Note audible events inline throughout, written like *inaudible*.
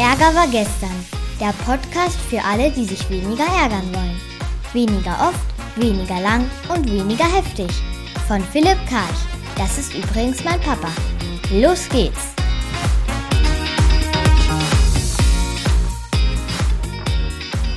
Ärger war gestern. Der Podcast für alle, die sich weniger ärgern wollen. Weniger oft, weniger lang und weniger heftig. Von Philipp Karch. Das ist übrigens mein Papa. Los geht's!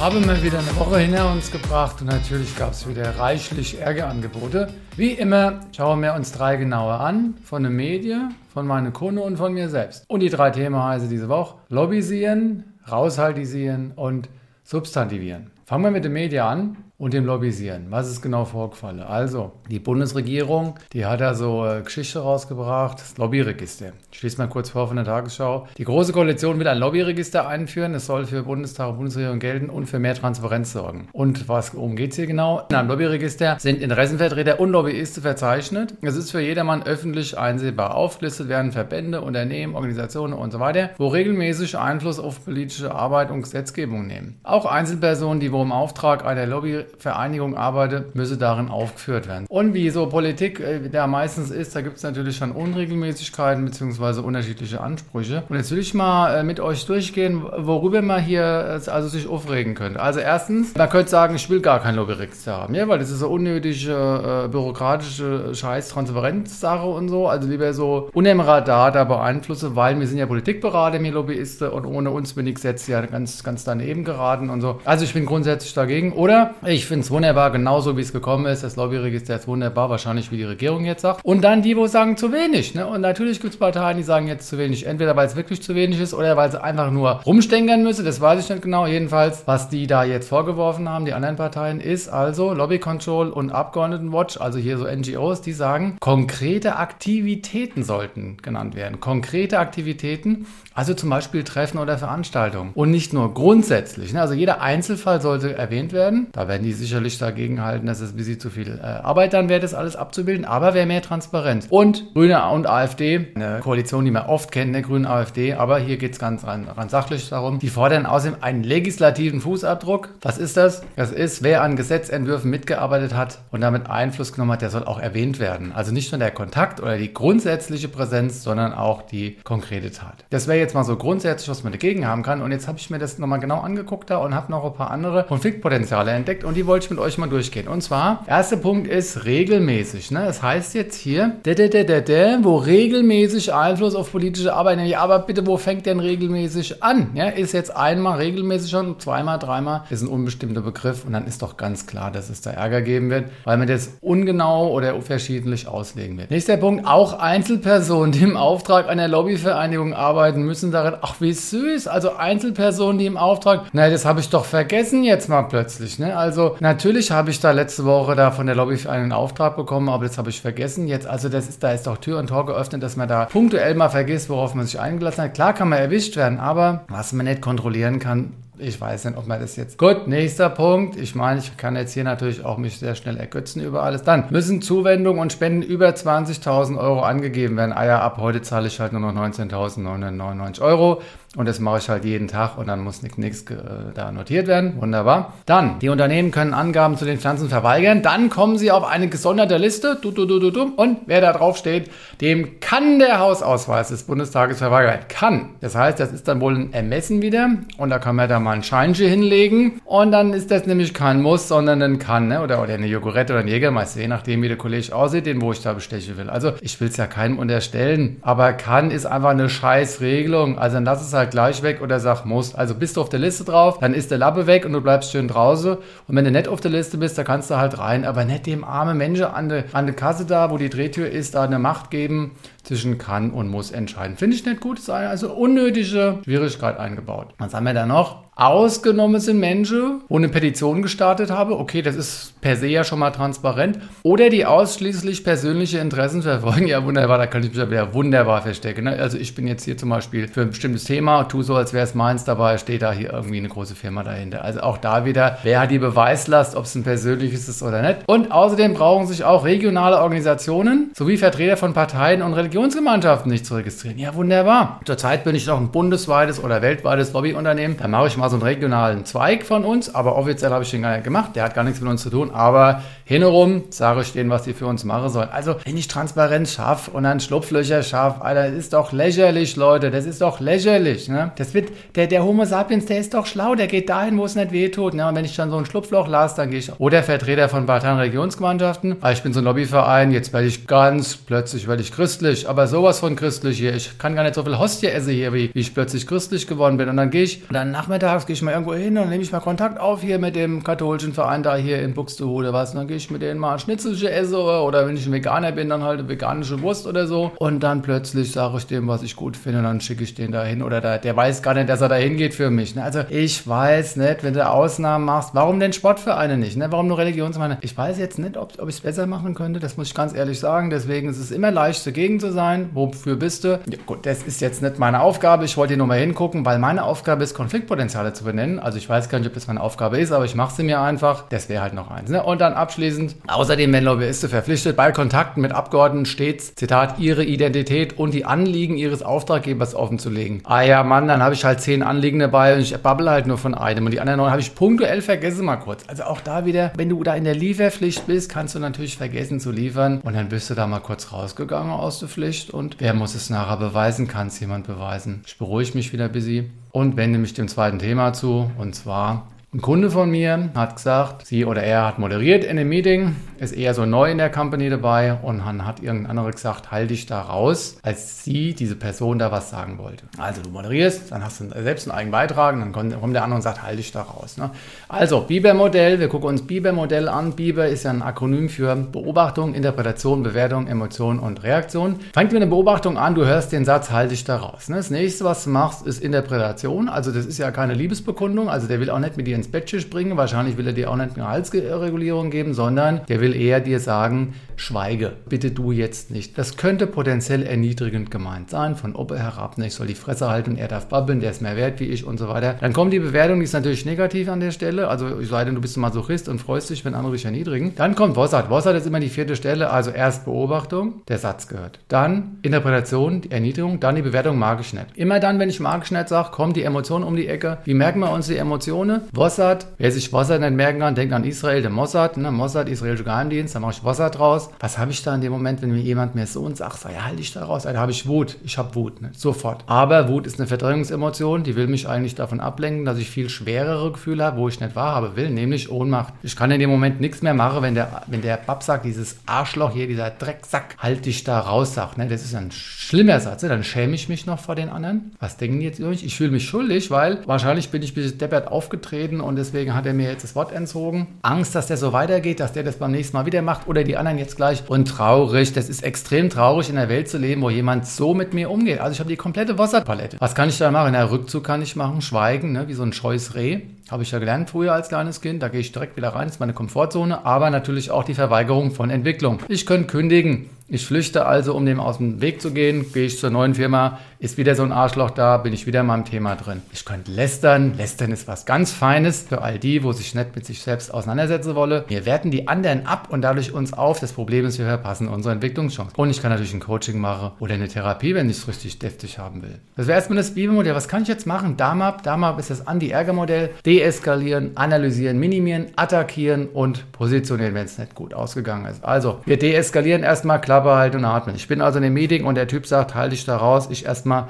Habe mal wieder eine Woche hinter uns gebracht und natürlich gab es wieder reichlich Ärgerangebote. Wie immer schauen wir uns drei genauer an, von den Medien, von meinen Kunden und von mir selbst. Und die drei Themen heißen diese Woche Lobbyisieren, Raushaltisieren und Substantivieren. Fangen wir mit den Medien an und dem Lobbyisieren. Was ist genau vorgefallen? Also, die Bundesregierung, die hat da so äh, Geschichte rausgebracht, das Lobbyregister. Ich schließe mal kurz vor von der Tagesschau. Die Große Koalition will ein Lobbyregister einführen. Es soll für Bundestag und Bundesregierung gelten und für mehr Transparenz sorgen. Und was worum geht es hier genau? In einem Lobbyregister sind Interessenvertreter und Lobbyisten verzeichnet. Es ist für jedermann öffentlich einsehbar. Aufgelistet werden Verbände, Unternehmen, Organisationen und so weiter, wo regelmäßig Einfluss auf politische Arbeit und Gesetzgebung nehmen. Auch Einzelpersonen, die wo im Auftrag einer Lobby Vereinigung arbeitet, müsse darin aufgeführt werden. Und wie so Politik äh, da meistens ist, da gibt es natürlich schon Unregelmäßigkeiten bzw. unterschiedliche Ansprüche. Und jetzt will ich mal äh, mit euch durchgehen, worüber man hier äh, also sich aufregen könnte. Also erstens, man könnte sagen, ich will gar kein Lobbyregister haben, ja, weil das ist so unnötige, äh, bürokratische Scheiß, Transparenzsache und so. Also lieber so unter Radar da beeinflusse, weil wir sind ja Politikberater, wir Lobbyisten und ohne uns bin ich Gesetz ja ganz, ganz daneben geraten und so. Also ich bin grundsätzlich dagegen. Oder ich finde es wunderbar, genauso wie es gekommen ist. Das Lobbyregister ist wunderbar, wahrscheinlich wie die Regierung jetzt sagt. Und dann die, wo sagen zu wenig. Ne? Und natürlich gibt es Parteien, die sagen jetzt zu wenig. Entweder weil es wirklich zu wenig ist oder weil sie einfach nur rumstänkern müssen. Das weiß ich nicht genau. Jedenfalls, was die da jetzt vorgeworfen haben, die anderen Parteien, ist also Lobby Control und Abgeordnetenwatch, also hier so NGOs, die sagen, konkrete Aktivitäten sollten genannt werden. Konkrete Aktivitäten, also zum Beispiel Treffen oder Veranstaltungen. Und nicht nur grundsätzlich. Ne? Also jeder Einzelfall sollte erwähnt werden. Da werden die sicherlich dagegen halten, dass es wie sie zu viel äh, Arbeit dann wäre, das alles abzubilden, aber wäre mehr Transparenz. Und Grüne und AfD, eine Koalition, die man oft kennt, der Grünen AfD, aber hier geht es ganz rein, rein sachlich darum, die fordern außerdem einen legislativen Fußabdruck. Was ist das? Das ist, wer an Gesetzentwürfen mitgearbeitet hat und damit Einfluss genommen hat, der soll auch erwähnt werden. Also nicht nur der Kontakt oder die grundsätzliche Präsenz, sondern auch die konkrete Tat. Das wäre jetzt mal so grundsätzlich, was man dagegen haben kann. Und jetzt habe ich mir das nochmal genau angeguckt da und habe noch ein paar andere Konfliktpotenziale entdeckt und die wollte ich mit euch mal durchgehen. Und zwar, erster Punkt ist regelmäßig. Ne? Das heißt jetzt hier, de, de, de, de, de, wo regelmäßig Einfluss auf politische Arbeit. Ja, aber bitte, wo fängt denn regelmäßig an? Ja, ist jetzt einmal regelmäßig schon, zweimal, dreimal, ist ein unbestimmter Begriff und dann ist doch ganz klar, dass es da Ärger geben wird, weil man das ungenau oder verschiedentlich auslegen wird. Nächster Punkt, auch Einzelpersonen, die im Auftrag einer Lobbyvereinigung arbeiten, müssen darin, ach wie süß, also Einzelpersonen, die im Auftrag, na, das habe ich doch vergessen jetzt mal plötzlich. Ne? Also natürlich habe ich da letzte Woche da von der Lobby einen Auftrag bekommen, aber das habe ich vergessen. Jetzt, also das ist, da ist doch Tür und Tor geöffnet, dass man da punktuell mal vergisst, worauf man sich eingelassen hat. Klar kann man erwischt werden, aber was man nicht kontrollieren kann, ich weiß nicht, ob man das jetzt. Gut, nächster Punkt. Ich meine, ich kann jetzt hier natürlich auch mich sehr schnell ergötzen über alles. Dann müssen Zuwendungen und Spenden über 20.000 Euro angegeben werden. Ah ja, ab heute zahle ich halt nur noch 19.999 Euro. Und das mache ich halt jeden Tag und dann muss nichts äh, da notiert werden. Wunderbar. Dann, die Unternehmen können Angaben zu den Pflanzen verweigern. Dann kommen sie auf eine gesonderte Liste. Du, du, du, du, du. Und wer da drauf steht, dem kann der Hausausweis des Bundestages verweigert. Kann. Das heißt, das ist dann wohl ein Ermessen wieder. Und da kann man da mal ein Scheinchen hinlegen. Und dann ist das nämlich kein Muss, sondern ein Kann. Ne? Oder, oder eine Jogurette oder ein Jägermeister. Je nachdem, wie der Kollege aussieht, den wo ich da bestechen will. Also, ich will es ja keinem unterstellen. Aber kann ist einfach eine scheiß Regelung. Also, dann lass es halt gleich weg oder sag muss. Also bist du auf der Liste drauf, dann ist der Lappe weg und du bleibst schön draußen. Und wenn du nicht auf der Liste bist, dann kannst du halt rein. Aber nicht dem armen Menschen an der an Kasse da, wo die Drehtür ist, da eine Macht geben, zwischen kann und muss entscheiden. Finde ich nicht gut. Ist also unnötige Schwierigkeit eingebaut. Was haben wir da noch? Ausgenommen sind Menschen, wo eine Petition gestartet habe. Okay, das ist per se ja schon mal transparent. Oder die ausschließlich persönliche Interessen verfolgen. Ja, wunderbar, da kann ich mich ja wieder wunderbar verstecken. Ne? Also ich bin jetzt hier zum Beispiel für ein bestimmtes Thema, tu so, als wäre es meins, dabei steht da hier irgendwie eine große Firma dahinter. Also auch da wieder, wer hat die Beweislast, ob es ein persönliches ist oder nicht. Und außerdem brauchen sich auch regionale Organisationen sowie Vertreter von Parteien und Religionsgemeinschaften nicht zu registrieren. Ja, wunderbar. Zurzeit bin ich noch ein bundesweites oder weltweites Lobbyunternehmen. Da mache ich mal so einen regionalen Zweig von uns, aber offiziell habe ich den gar nicht gemacht. Der hat gar nichts mit uns zu tun, aber Hinrum sage ich denen, was sie für uns machen sollen. Also, wenn ich Transparenz schaffe und dann Schlupflöcher schaffe, Alter, das ist doch lächerlich, Leute. Das ist doch lächerlich. Ne? Das wird, der, der Homo sapiens, der ist doch schlau. Der geht dahin, wo es nicht wehtut. Ne? Und wenn ich dann so ein Schlupfloch lasse, dann gehe ich. Oder Vertreter von Parteien Religionsgemeinschaften. Ah, ich bin so ein Lobbyverein, jetzt werde ich ganz plötzlich werde ich christlich. Aber sowas von christlich hier. Ich kann gar nicht so viel Hostie essen hier, wie, wie ich plötzlich christlich geworden bin. Und dann gehe ich, und dann nachmittags gehe ich mal irgendwo hin und nehme ich mal Kontakt auf hier mit dem katholischen Verein da hier in Buxtehude was. Und dann gehe ich mit denen mal Schnitzelchen esse oder wenn ich ein Veganer bin, dann halt eine veganische Wurst oder so. Und dann plötzlich sage ich dem, was ich gut finde, dann schicke ich den da hin. Oder da, der weiß gar nicht, dass er da hingeht für mich. Ne? Also ich weiß nicht, wenn du Ausnahmen machst, warum denn Sportvereine nicht? Ne? Warum nur Religionsvereine? Ich weiß jetzt nicht, ob, ob ich es besser machen könnte. Das muss ich ganz ehrlich sagen. Deswegen ist es immer leicht, dagegen zu sein. Wofür bist du? Ja, gut, das ist jetzt nicht meine Aufgabe. Ich wollte hier nur mal hingucken, weil meine Aufgabe ist, Konfliktpotenziale zu benennen. Also ich weiß gar nicht, ob das meine Aufgabe ist, aber ich mache sie mir einfach. Das wäre halt noch eins. Ne? Und dann abschließend, außerdem werden Lobbyisten verpflichtet, bei Kontakten mit Abgeordneten stets, Zitat, ihre Identität und die Anliegen ihres Auftraggebers offenzulegen. Ah ja, Mann, dann habe ich halt zehn Anliegen dabei und ich babbel halt nur von einem. Und die anderen neun habe ich punktuell vergessen mal kurz. Also auch da wieder, wenn du da in der Lieferpflicht bist, kannst du natürlich vergessen zu liefern. Und dann bist du da mal kurz rausgegangen aus der Pflicht. Und wer muss es nachher beweisen? Kann es jemand beweisen? Ich beruhige mich wieder ein bisschen und wende mich dem zweiten Thema zu. Und zwar ein Kunde von mir hat gesagt, sie oder er hat moderiert in dem Meeting, ist eher so neu in der Company dabei und dann hat irgendein anderer gesagt, halt dich da raus, als sie, diese Person, da was sagen wollte. Also du moderierst, dann hast du selbst einen eigenen Beitrag dann kommt der andere und sagt, halt dich da raus. Ne? Also Biber-Modell, wir gucken uns Biber-Modell an. Biber ist ja ein Akronym für Beobachtung, Interpretation, Bewertung, Emotion und Reaktion. Fangt mit einer Beobachtung an, du hörst den Satz, halt dich da raus. Ne? Das nächste, was du machst, ist Interpretation. Also das ist ja keine Liebesbekundung, also der will auch nicht mit dir ins Bettchen springen. Wahrscheinlich will er dir auch nicht eine Halsregulierung geben, sondern der will eher dir sagen, schweige, bitte du jetzt nicht. Das könnte potenziell erniedrigend gemeint sein, von oben herab, ich soll die Fresse halten, er darf babbeln, der ist mehr wert wie ich und so weiter. Dann kommt die Bewertung, die ist natürlich negativ an der Stelle, also ich sei denn, du bist ein Masochist und freust dich, wenn andere dich erniedrigen. Dann kommt Wossert. Wossert ist immer die vierte Stelle, also erst Beobachtung, der Satz gehört. Dann Interpretation, die Erniedrigung, dann die Bewertung mag ich nicht. Immer dann, wenn ich mag ich nicht sage, kommt die Emotion um die Ecke. Wie merken wir uns die Emotionen? Wossert, wer sich Wossert nicht merken kann, denkt an Israel, der Mossad, ne? Mossad, israelische Geheimdienst, da mache ich Wossert draus. Was habe ich da in dem Moment, wenn mir jemand mir so und sagt, so, ja, halt dich da raus, da habe ich Wut. Ich habe Wut, ne? sofort. Aber Wut ist eine Verdrängungsemotion, die will mich eigentlich davon ablenken, dass ich viel schwerere Gefühle habe, wo ich nicht wahrhaben will, nämlich Ohnmacht. Ich kann in dem Moment nichts mehr machen, wenn der, wenn der Babsack, dieses Arschloch hier, dieser Drecksack, halt dich da raus sagt. Ne? Das ist ein schlimmer Satz. Ne? Dann schäme ich mich noch vor den anderen. Was denken die jetzt über mich? Ich fühle mich schuldig, weil wahrscheinlich bin ich ein bisschen deppert aufgetreten und deswegen hat er mir jetzt das Wort entzogen. Angst, dass der so weitergeht, dass der das beim nächsten Mal wieder macht oder die anderen jetzt gleich. Und traurig, das ist extrem traurig, in der Welt zu leben, wo jemand so mit mir umgeht. Also ich habe die komplette Wasserpalette. Was kann ich da machen? Na, Rückzug kann ich machen, schweigen, ne? wie so ein scheues Reh. Habe ich ja gelernt früher als kleines Kind. Da gehe ich direkt wieder rein, ist meine Komfortzone. Aber natürlich auch die Verweigerung von Entwicklung. Ich könnte kündigen. Ich flüchte also, um dem aus dem Weg zu gehen, gehe ich zur neuen Firma, ist wieder so ein Arschloch da, bin ich wieder in meinem Thema drin. Ich könnte lästern. Lästern ist was ganz Feines für all die, wo sich nicht mit sich selbst auseinandersetzen wolle. Wir werten die anderen ab und dadurch uns auf. Das Problem ist, wir verpassen unsere Entwicklungschance. Und ich kann natürlich ein Coaching machen oder eine Therapie, wenn ich es richtig deftig haben will. Das wäre erstmal das Bibelmodell. Was kann ich jetzt machen? DAMAP. DAMAP ist das Anti-Ärger-Modell. Deeskalieren, analysieren, minimieren, attackieren und positionieren, wenn es nicht gut ausgegangen ist. Also, wir deeskalieren erstmal, Klappe halten und atmen. Ich bin also in dem Meeting und der Typ sagt, halte dich da raus. Ich erstmal.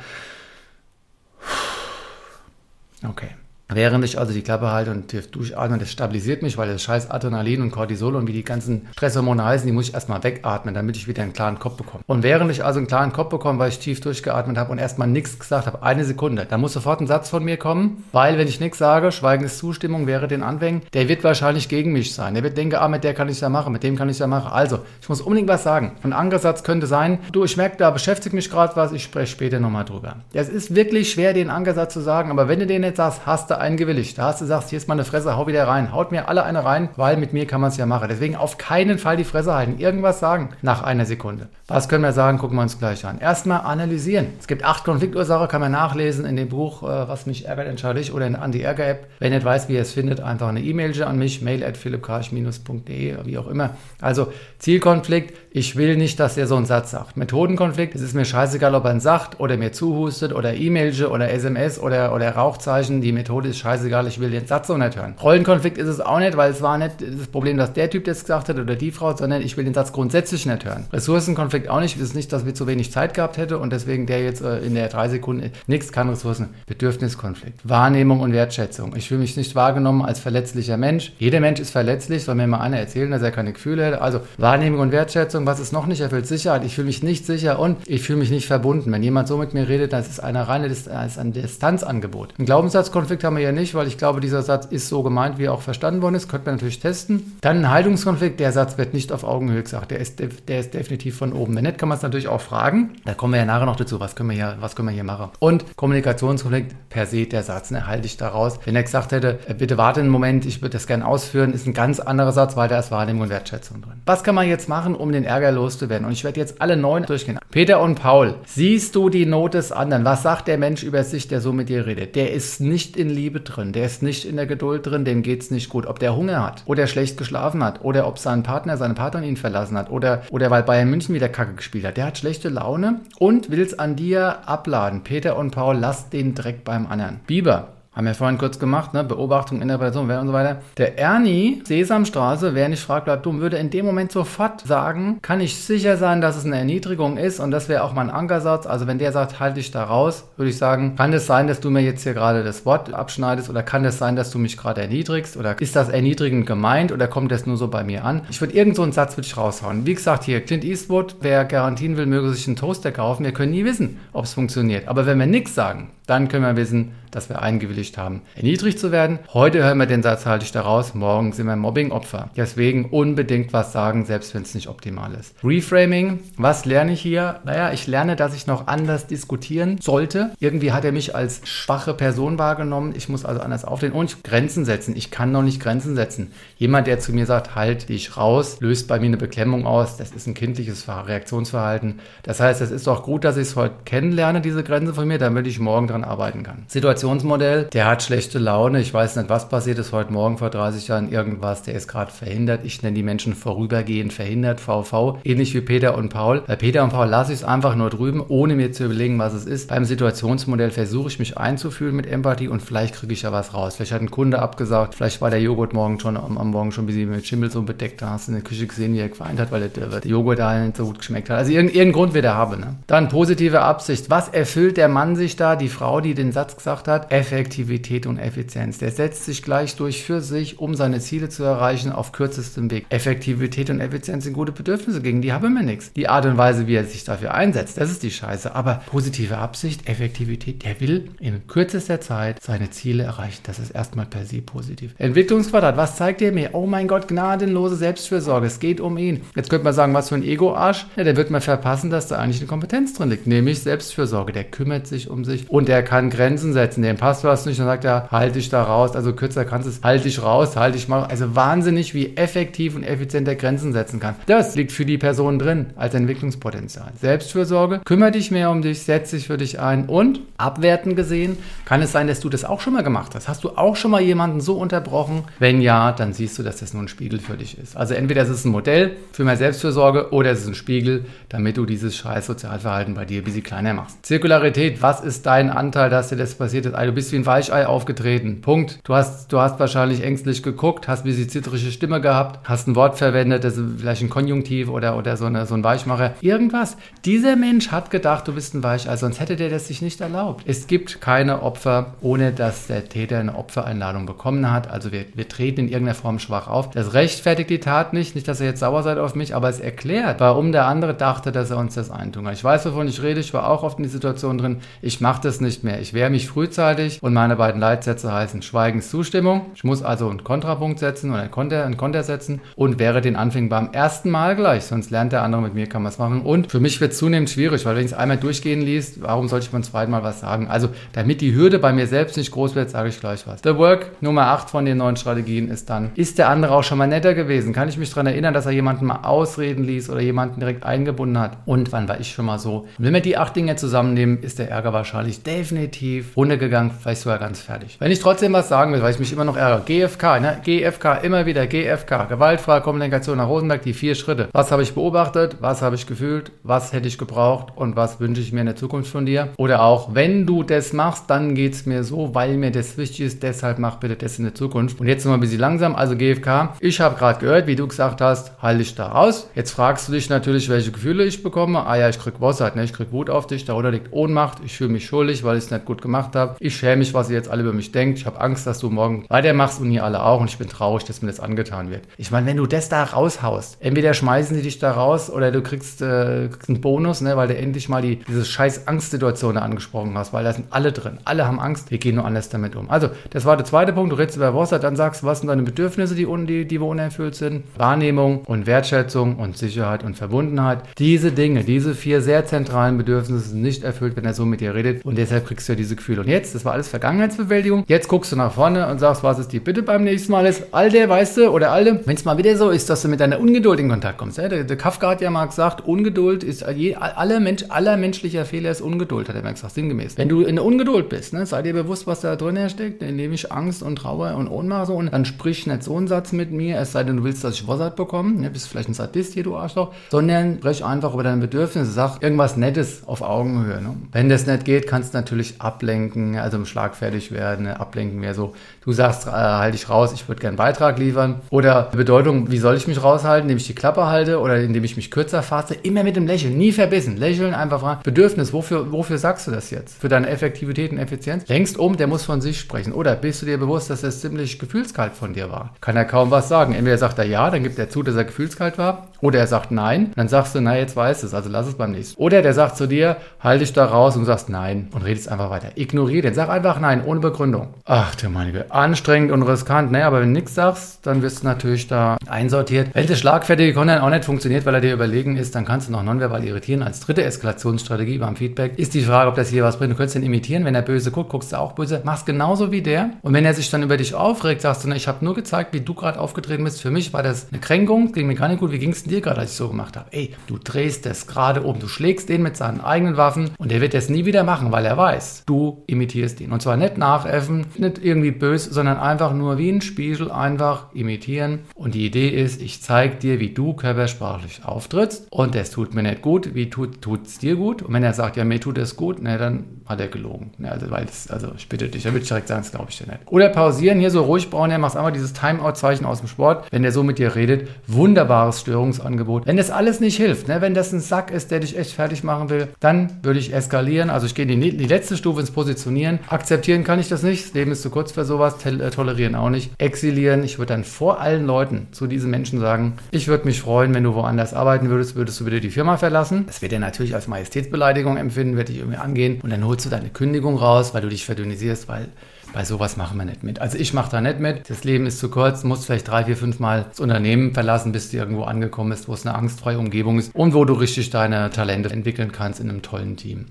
Okay. Während ich also die Klappe halte und tief durchatme, das stabilisiert mich, weil das scheiß Adrenalin und Cortisol und wie die ganzen Stresshormone heißen, die muss ich erstmal wegatmen, damit ich wieder einen klaren Kopf bekomme. Und während ich also einen klaren Kopf bekomme, weil ich tief durchgeatmet habe und erstmal nichts gesagt habe, eine Sekunde, da muss sofort ein Satz von mir kommen, weil wenn ich nichts sage, Schweigen ist Zustimmung, wäre den Anfängen, der wird wahrscheinlich gegen mich sein. Der wird denken, ah, mit der kann ich ja machen, mit dem kann ich ja machen. Also, ich muss unbedingt was sagen. Ein Ankersatz könnte sein, du, ich merke, da beschäftigt mich gerade was, ich spreche später nochmal drüber. Es ist wirklich schwer, den Ankersatz zu sagen, aber wenn du den jetzt sagst, hast du einen gewilligt. Da hast du gesagt, hier ist meine Fresse, hau wieder rein. Haut mir alle eine rein, weil mit mir kann man es ja machen. Deswegen auf keinen Fall die Fresse halten. Irgendwas sagen nach einer Sekunde. Was können wir sagen? Gucken wir uns gleich an. Erstmal analysieren. Es gibt acht Konfliktursachen, kann man nachlesen in dem Buch, äh, was mich ärgert, entscheide ich, oder in der Anti-Ärger-App. Wenn ihr nicht weiß, wie ihr es findet, einfach eine E-Mail an mich, mail at philippkarch-de, wie auch immer. Also Zielkonflikt Ich will nicht, dass er so einen Satz sagt. Methodenkonflikt, es ist mir scheißegal, ob er ihn sagt oder mir zuhustet oder E-Mail oder SMS oder, oder Rauchzeichen. Die Methode ist scheißegal, ich will den Satz so nicht hören. Rollenkonflikt ist es auch nicht, weil es war nicht das Problem, dass der Typ das gesagt hat oder die Frau, sondern ich will den Satz grundsätzlich nicht hören. Ressourcenkonflikt auch nicht. Es ist nicht, dass wir zu wenig Zeit gehabt hätte und deswegen der jetzt äh, in der drei Sekunden nichts kann Ressourcen. Bedürfniskonflikt. Wahrnehmung und Wertschätzung. Ich fühle mich nicht wahrgenommen als verletzlicher Mensch. Jeder Mensch ist verletzlich, soll mir mal einer erzählen, dass er keine Gefühle hat. Also Wahrnehmung und Wertschätzung. Was ist noch nicht erfüllt? Sicherheit. Ich fühle mich nicht sicher und ich fühle mich nicht verbunden. Wenn jemand so mit mir redet, das ist eine reine Dist ist ein Distanzangebot. Ein Glaubenssatzkonflikt haben wir ja nicht, weil ich glaube, dieser Satz ist so gemeint, wie er auch verstanden worden ist. Könnte man natürlich testen. Dann ein Haltungskonflikt. Der Satz wird nicht auf Augenhöhe gesagt. Der ist, der ist definitiv von oben. Wenn nicht, kann man es natürlich auch fragen. Da kommen wir ja nachher noch dazu. Was können wir hier, was können wir hier machen? Und Kommunikationskonflikt per se der Satz. Ne, halte ich daraus. Wenn er gesagt hätte, äh, bitte warte einen Moment, ich würde das gerne ausführen, ist ein ganz anderer Satz, weil da ist Wahrnehmung und Wertschätzung drin. Was kann man jetzt machen, um den Ärger loszuwerden? Und ich werde jetzt alle neun durchgehen. Peter und Paul, siehst du die Not des anderen? Was sagt der Mensch über sich, der so mit dir redet? Der ist nicht in Liebe drin, der ist nicht in der Geduld drin, dem geht es nicht gut. Ob der Hunger hat oder schlecht geschlafen hat oder ob sein Partner, seine Partnerin ihn verlassen hat oder, oder weil Bayern München wieder Kacke gespielt hat. Der hat schlechte Laune und will es an dir abladen. Peter und Paul, lass den Dreck beim anderen. Biber, haben wir vorhin kurz gemacht, ne? Beobachtung, Interpretation und so weiter. Der Ernie, Sesamstraße, wer nicht fragt, bleibt dumm, würde in dem Moment sofort sagen, kann ich sicher sein, dass es eine Erniedrigung ist und das wäre auch mein Ankersatz. Also wenn der sagt, halte dich da raus, würde ich sagen, kann es sein, dass du mir jetzt hier gerade das Wort abschneidest oder kann es sein, dass du mich gerade erniedrigst oder ist das erniedrigend gemeint oder kommt das nur so bei mir an? Ich würde irgend so einen Satz würde ich raushauen. Wie gesagt, hier Clint Eastwood, wer Garantien will, möge sich einen Toaster kaufen. Wir können nie wissen, ob es funktioniert. Aber wenn wir nichts sagen, dann können wir wissen, dass wir eingewilligt haben, erniedrigt zu werden. Heute hören wir den Satz, halte ich daraus, morgen sind wir Mobbing-Opfer. Deswegen unbedingt was sagen, selbst wenn es nicht optimal ist. Reframing, was lerne ich hier? Naja, ich lerne, dass ich noch anders diskutieren sollte. Irgendwie hat er mich als schwache Person wahrgenommen. Ich muss also anders auftreten und Grenzen setzen. Ich kann noch nicht Grenzen setzen. Jemand, der zu mir sagt, halt dich raus, löst bei mir eine Beklemmung aus. Das ist ein kindliches Reaktionsverhalten. Das heißt, es ist doch gut, dass ich es heute kennenlerne, diese Grenze von mir, damit ich morgen daran arbeiten kann. Situationsmodell, der hat schlechte Laune. Ich weiß nicht, was passiert ist heute Morgen vor 30 Jahren. Irgendwas, der ist gerade verhindert. Ich nenne die Menschen vorübergehend verhindert, VV. Ähnlich wie Peter und Paul. Bei Peter und Paul lasse ich es einfach nur drüben, ohne mir zu überlegen, was es ist. Beim Situationsmodell versuche ich mich einzufühlen mit Empathie und vielleicht kriege ich ja was raus. Vielleicht hat ein Kunde abgesagt, vielleicht war der Joghurt morgen schon am, am Morgen schon ein bisschen mit Schimmel so bedeckt. Da hast du in der Küche gesehen, wie er geweint hat, weil der, der Joghurt da nicht so gut geschmeckt hat. Also irgendeinen Grund wird er haben. Ne? Dann positive Absicht. Was erfüllt der Mann sich da? Die Frau, die den Satz gesagt hat, Effektivität und Effizienz. Der setzt sich gleich durch für sich, um seine Ziele zu erreichen, auf kürzestem Weg. Effektivität und Effizienz sind gute Bedürfnisse, gegen die haben wir nichts. Die Art und Weise, wie er sich dafür einsetzt, das ist die Scheiße. Aber positive Absicht, Effektivität, der will in kürzester Zeit seine Ziele erreichen. Das ist erstmal per se positiv. Entwicklungsquadrat, was zeigt er mir? Oh mein Gott, gnadenlose Selbstfürsorge. Es geht um ihn. Jetzt könnte man sagen, was für ein Ego-Arsch. Ja, der wird mal verpassen, dass da eigentlich eine Kompetenz drin liegt, nämlich Selbstfürsorge. Der kümmert sich um sich und der kann Grenzen setzen. Dem passt was nicht, dann sagt er, halt dich da raus. Also kürzer kannst du es, halt dich raus, halt dich mal. Also wahnsinnig, wie effektiv und effizient der Grenzen setzen kann. Das liegt für die Person drin als Entwicklungspotenzial. Selbstfürsorge, kümmere dich mehr um dich, setz dich für dich ein und abwerten gesehen, kann es sein, dass du das auch schon mal gemacht hast. Hast du auch schon mal jemanden so unterbrochen? Wenn ja, dann siehst du, dass das nur ein Spiegel für dich ist. Also entweder es ist ein Modell für mehr Selbstfürsorge oder es ist ein Spiegel, damit du dieses scheiß Sozialverhalten bei dir ein bisschen kleiner machst. Zirkularität, was ist dein Anteil, dass dir das passiert ist? Also du bist wie ein Weichei aufgetreten. Punkt. Du hast, du hast wahrscheinlich ängstlich geguckt, hast ein bisschen zitterische Stimme gehabt, hast ein Wort verwendet, das ist vielleicht ein Konjunktiv oder, oder so, eine, so ein Weichmacher. Irgendwas. Dieser Mensch hat gedacht, du bist ein Weichei, sonst hätte der das sich nicht erlaubt. Es gibt keine Opfer, ohne dass der Täter eine Opfereinladung bekommen hat. Also wir, wir treten in irgendeiner Form schwach auf. Das rechtfertigt die Tat nicht. Nicht, dass ihr jetzt sauer seid auf mich, aber es erklärt, warum der andere dachte, dass er uns das eintun kann. Ich weiß, wovon ich rede. Ich war auch oft in die Situation drin. Ich mache das nicht mehr. Ich wehre mich frühzeitig und meine beiden Leitsätze heißen Schweigens Zustimmung. Ich muss also einen Kontrapunkt setzen oder einen Konter, einen Konter setzen und wäre den Anfängen beim ersten Mal gleich. Sonst lernt der andere mit mir, kann man es machen. Und für mich wird es zunehmend schwierig, weil wenn ich es einmal durchgehen liest, warum sollte ich beim zweiten Mal was sagen? Also, damit die Hürde bei mir selbst nicht groß wird, sage ich gleich was. The Work Nummer 8 von den neuen Strategien ist dann, ist der andere auch schon mal netter gewesen? Kann ich mich daran erinnern, dass er jemanden mal ausreden ließ oder jemanden direkt eingebunden hat? Und wann war ich schon mal so? Und wenn wir die acht Dinge zusammennehmen, ist der Ärger wahrscheinlich definitiv runtergegangen, vielleicht sogar ganz fertig. Wenn ich trotzdem was sagen will, weil ich mich immer noch ärgere, GFK, ne? GFK, immer wieder GFK, gewaltfreie Kommunikation nach Rosenberg, die vier Schritte. Was habe ich beobachtet, was habe ich gefühlt, was hätte ich gebraucht und was wünsche ich mir in der Zukunft von dir? Oder auch, wenn du das machst, dann geht es mir so, weil mir das wichtig ist, deshalb mach bitte das in der Zukunft. Und jetzt noch mal ein bisschen langsam, also GFK, ich habe gerade gehört, wie du gesagt hast, halte ich da raus. Jetzt fragst du dich natürlich, welche Gefühle ich bekomme. Ah ja, ich krieg Bossheit, ne? ich krieg Wut auf dich, darunter liegt Ohnmacht, ich fühle mich schuldig, weil ich es nicht gut gemacht habe. Ich schäme mich, was ihr jetzt alle über mich denkt. Ich habe Angst, dass du morgen weitermachst und ihr alle auch und ich bin traurig, dass mir das angetan wird. Ich meine, wenn du das da raushaust, entweder schmeißen sie dich da raus oder du kriegst, äh, kriegst einen Bonus, ne, weil du endlich mal die, diese scheiß Angstsituation angesprochen hast, weil da sind alle drin. Alle haben Angst, wir gehen nur anders damit um. Also, das war der zweite Punkt. Du redest über Wasser, dann sagst du, was sind deine Bedürfnisse, die, die, die unerfüllt sind. Wahrnehmung und Wertschätzung und Sicherheit und Verbundenheit. Diese Dinge, diese vier sehr zentralen Bedürfnisse sind nicht erfüllt, wenn er so mit dir redet und deshalb kriegst du ja diese Gefühle. Und jetzt, das war alles Vergangenheitsbewältigung, jetzt guckst du nach vorne und sagst, was ist die Bitte beim nächsten Mal ist. All der, weißt du, oder alle, wenn es mal wieder so ist, dass du mit deiner Ungeduld in Kontakt kommst. Ja? Der, der Kafka hat ja mal gesagt, Ungeduld ist, je, aller, Mensch, aller menschlicher Fehler ist Ungeduld, hat er mal gesagt, sinngemäß. Wenn du in der Ungeduld bist, ne, sei dir bewusst, was da drin steckt, indem ich Angst und Trauer und Ohnmacht so und dann sprich nicht so einen Satz mit mir, es sei denn, du willst, dass ich Wossert bekomme, ne, bist vielleicht ein Sadist hier, du Arschloch, sondern sprich einfach über deine Bedürfnisse, sag irgendwas Nettes auf Augenhöhe. Ne? Wenn das nicht geht, kannst du natürlich ablenken, also schlagfertig werden, ablenken wäre so, du sagst, äh, halt dich raus, ich würde gerne einen Beitrag liefern oder Bedeutung, wie soll ich mich raushalten, indem ich die Klappe halte oder indem ich mich kürzer fasse, immer mit dem Lächeln, nie verbissen, lächeln, einfach fragen, Bedürfnis, wofür, wofür sagst du das jetzt? Für deine Effektivität und Effizienz? Längst um, der muss von sich sprechen. Oder bist du dir bewusst, dass das ziemlich gefühlskalt von dir war? Kann er kaum was sagen. Entweder sagt er ja, dann gibt er zu, dass er gefühlskalt war. Oder er sagt nein. Dann sagst du, na, jetzt weiß es, also lass es beim nächsten. Oder der sagt zu dir, halte dich da raus und sagst nein und redest einfach weiter. Ignoriere den. Sag einfach nein, ohne Begründung. Ach du meine Güte. Anstrengend und riskant. Naja, aber wenn du nichts sagst, dann wirst du natürlich da einsortiert. Wenn der schlagfertige Content auch nicht funktioniert, weil er dir überlegen ist, dann kannst du noch nonverbal irritieren. Als dritte Eskalationsstrategie beim Feedback ist die Frage, ob das hier was bringt. Du könntest ihn imitieren. Wenn er böse guckt, guckst du auch böse. Machst genauso wie der. Und wenn er sich dann über dich aufregt, sagst du, na, ich habe nur gezeigt, wie du gerade aufgetreten bist. Für mich war das eine Kränkung. Ging mir gar nicht gut. Wie ging es dir gerade, als ich so gemacht habe? Ey, du drehst das gerade um. Du schlägst den mit seinen eigenen Waffen und er wird das nie wieder machen, weil er weiß, du imitierst ihn. Und zwar nicht nachäffen, nicht irgendwie böse, sondern einfach nur wie ein Spiegel einfach imitieren. Und die Idee ist, ich zeige dir, wie du körpersprachlich auftrittst und das tut mir nicht gut. Wie tut es dir gut? Und wenn er sagt, ja, mir tut es gut, na, dann hat er gelogen. Ja, also, weil das, also ich bitte dich, er wird direkt sagen, das glaube ich dir nicht. Oder pausieren, hier so ruhig bauen, er macht einmal dieses Timeout-Zeichen aus dem Sport, wenn der so mit dir redet. Wunderbares Störungsangebot. Wenn das alles nicht hilft, ne, wenn das ein Sack ist, der dich echt fertig machen will, dann würde ich eskalieren. Also ich gehe in die, die letzte Stufe ins Positionieren. Akzeptieren kann ich das nicht. Das Leben ist zu kurz für sowas. Äh, tolerieren auch nicht. Exilieren. Ich würde dann vor allen Leuten zu diesen Menschen sagen, ich würde mich freuen, wenn du woanders arbeiten würdest, würdest du bitte die Firma verlassen. Das wird er natürlich als Majestätsbeleidigung empfinden, wird dich irgendwie angehen. Und dann holst du deine Kündigung raus, weil du dich verdünnisierst, weil bei sowas machen wir nicht mit. Also ich mache da nicht mit. Das Leben ist zu kurz, musst vielleicht drei, vier, fünf Mal das Unternehmen verlassen, bis du irgendwo angekommen bist, wo es eine angstfreie Umgebung ist und wo du richtig deine Talente entwickeln kannst in einem tollen Team.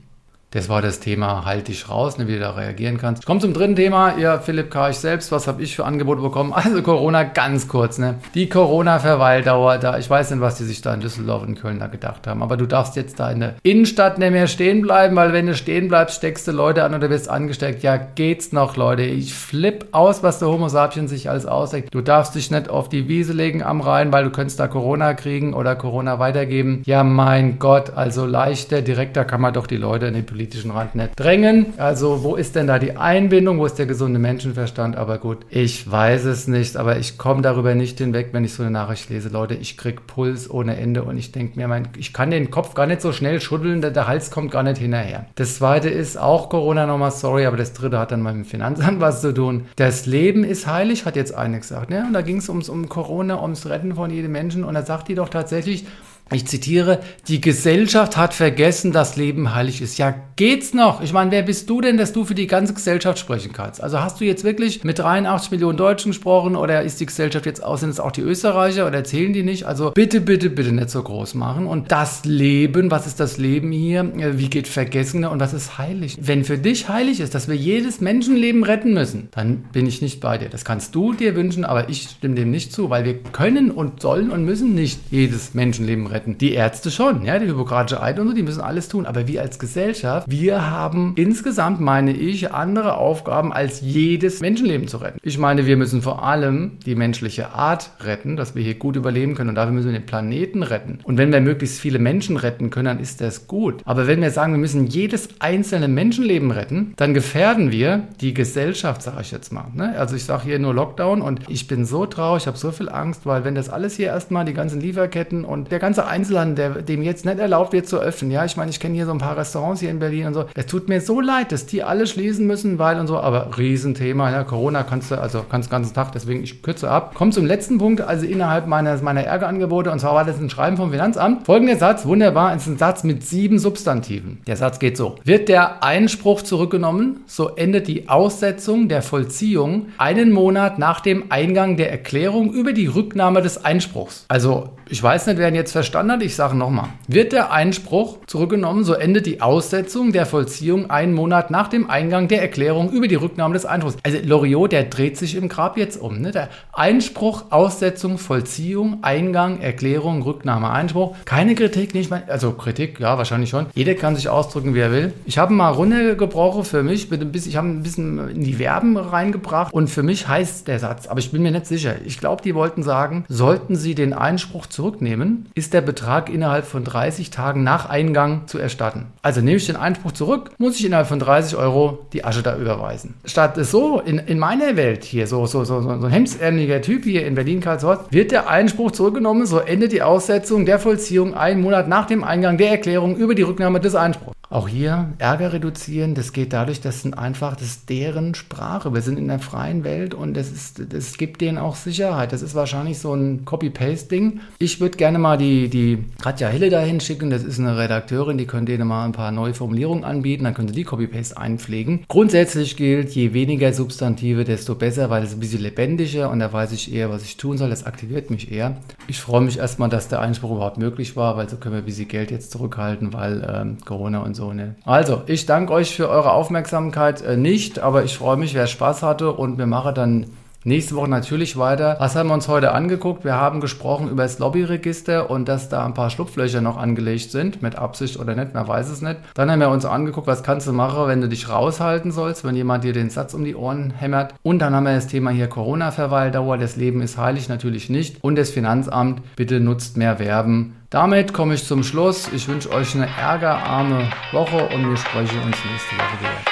Das war das Thema, halt dich raus, ne, wie du da reagieren kannst. Ich komme zum dritten Thema. Ja, Philipp K. ich selbst, was habe ich für Angebote bekommen? *laughs* Also Corona ganz kurz, ne? Die Corona-Verweildauer da, ich weiß nicht, was die sich da in Düsseldorf und Köln da gedacht haben, aber du darfst jetzt da in der Innenstadt nicht mehr stehen bleiben, weil wenn du stehen bleibst, steckst du Leute an oder wirst angesteckt. Ja, geht's noch, Leute? Ich flipp aus, was der Homo sapiens sich alles ausdenkt. Du darfst dich nicht auf die Wiese legen am Rhein, weil du könntest da Corona kriegen oder Corona weitergeben. Ja, mein Gott, also leichter, direkter kann man doch die Leute in den politischen Rand nicht drängen. Also wo ist denn da die Einbindung? Wo ist der gesunde Menschenverstand? Aber gut, ich weiß es nicht, aber ich komme darüber nicht hinweg, wenn ich so eine Nachricht lese. Leute, ich krieg Puls ohne Ende und ich denke mir, mein, ich kann den Kopf gar nicht so schnell schütteln, der, der Hals kommt gar nicht hinterher. Das zweite ist auch Corona nochmal, sorry, aber das dritte hat dann mit dem Finanzamt *laughs* was zu tun. Das Leben ist heilig, hat jetzt eine gesagt. Ne? Und da ging es um Corona, ums Retten von jedem Menschen. Und da sagt die doch tatsächlich, ich zitiere, die Gesellschaft hat vergessen, dass Leben heilig ist. Ja, geht's noch? Ich meine, wer bist du denn, dass du für die ganze Gesellschaft sprechen kannst? Also hast du jetzt wirklich mit 83 Millionen Deutschen gesprochen oder ist die Gesellschaft jetzt aus, sind es auch die Österreicher oder erzählen die nicht? Also bitte, bitte, bitte nicht so groß machen. Und das Leben, was ist das Leben hier? Wie geht Vergessene und was ist heilig? Wenn für dich heilig ist, dass wir jedes Menschenleben retten müssen, dann bin ich nicht bei dir. Das kannst du dir wünschen, aber ich stimme dem nicht zu, weil wir können und sollen und müssen nicht jedes Menschenleben retten retten. Die Ärzte schon, ja, die Hippokratische Eid und so, die müssen alles tun. Aber wir als Gesellschaft, wir haben insgesamt, meine ich, andere Aufgaben als jedes Menschenleben zu retten. Ich meine, wir müssen vor allem die menschliche Art retten, dass wir hier gut überleben können und dafür müssen wir den Planeten retten. Und wenn wir möglichst viele Menschen retten können, dann ist das gut. Aber wenn wir sagen, wir müssen jedes einzelne Menschenleben retten, dann gefährden wir die Gesellschaft, sage ich jetzt mal. Ne? Also ich sage hier nur Lockdown und ich bin so traurig, ich habe so viel Angst, weil wenn das alles hier erstmal, die ganzen Lieferketten und der ganze Einzelhandel, der, dem jetzt nicht erlaubt wird zu öffnen, ja, ich meine, ich kenne hier so ein paar Restaurants hier in Berlin und so, es tut mir so leid, dass die alle schließen müssen, weil und so, aber Riesenthema, ja, Corona kannst du, also kannst den ganzen Tag, deswegen ich kürze ab. Komm zum letzten Punkt, also innerhalb meiner, meiner Ärgerangebote und zwar war das ein Schreiben vom Finanzamt. Folgender Satz, wunderbar, ist ein Satz mit sieben Substantiven. Der Satz geht so. Wird der Einspruch zurückgenommen, so endet die Aussetzung der Vollziehung einen Monat nach dem Eingang der Erklärung über die Rücknahme des Einspruchs. Also ich weiß nicht, wer jetzt verstanden hat. Ich sage nochmal. Wird der Einspruch zurückgenommen, so endet die Aussetzung der Vollziehung einen Monat nach dem Eingang der Erklärung über die Rücknahme des Einspruchs. Also Loriot, der dreht sich im Grab jetzt um. Ne? Der Einspruch, Aussetzung, Vollziehung, Eingang, Erklärung, Rücknahme, Einspruch. Keine Kritik, nicht mal. Also Kritik, ja, wahrscheinlich schon. Jeder kann sich ausdrücken, wie er will. Ich habe mal runtergebrochen für mich. ich habe ein bisschen in die Verben reingebracht und für mich heißt der Satz, aber ich bin mir nicht sicher. Ich glaube, die wollten sagen, sollten Sie den Einspruch zurück zurücknehmen, ist der Betrag innerhalb von 30 Tagen nach Eingang zu erstatten. Also nehme ich den Einspruch zurück, muss ich innerhalb von 30 Euro die Asche da überweisen. Statt es so in, in meiner Welt hier, so, so, so, so ein hemdsärmeliger Typ hier in Berlin-Karlshorst, wird der Einspruch zurückgenommen, so endet die Aussetzung der Vollziehung einen Monat nach dem Eingang der Erklärung über die Rücknahme des Einspruchs. Auch hier Ärger reduzieren, das geht dadurch, dass sind einfach, das ist deren Sprache. Wir sind in der freien Welt und das, das gibt denen auch Sicherheit. Das ist wahrscheinlich so ein Copy-Paste-Ding. Ich würde gerne mal die, die Katja Hille dahin schicken. Das ist eine Redakteurin, die könnte denen mal ein paar neue Formulierungen anbieten. Dann können sie die Copy-Paste einpflegen. Grundsätzlich gilt, je weniger Substantive, desto besser, weil es ein bisschen lebendiger und da weiß ich eher, was ich tun soll. Das aktiviert mich eher. Ich freue mich erstmal, dass der Einspruch überhaupt möglich war, weil so können wir ein bisschen Geld jetzt zurückhalten, weil ähm, Corona und so so. Ne? Also, ich danke euch für eure Aufmerksamkeit äh, nicht, aber ich freue mich, wer Spaß hatte und wir machen dann Nächste Woche natürlich weiter. Was haben wir uns heute angeguckt? Wir haben gesprochen über das Lobbyregister und dass da ein paar Schlupflöcher noch angelegt sind, mit Absicht oder nicht, man weiß es nicht. Dann haben wir uns angeguckt, was kannst du machen, wenn du dich raushalten sollst, wenn jemand dir den Satz um die Ohren hämmert. Und dann haben wir das Thema hier Corona-Verweildauer. Das Leben ist heilig natürlich nicht. Und das Finanzamt, bitte nutzt mehr Werben. Damit komme ich zum Schluss. Ich wünsche euch eine ärgerarme Woche und wir sprechen uns nächste Woche wieder.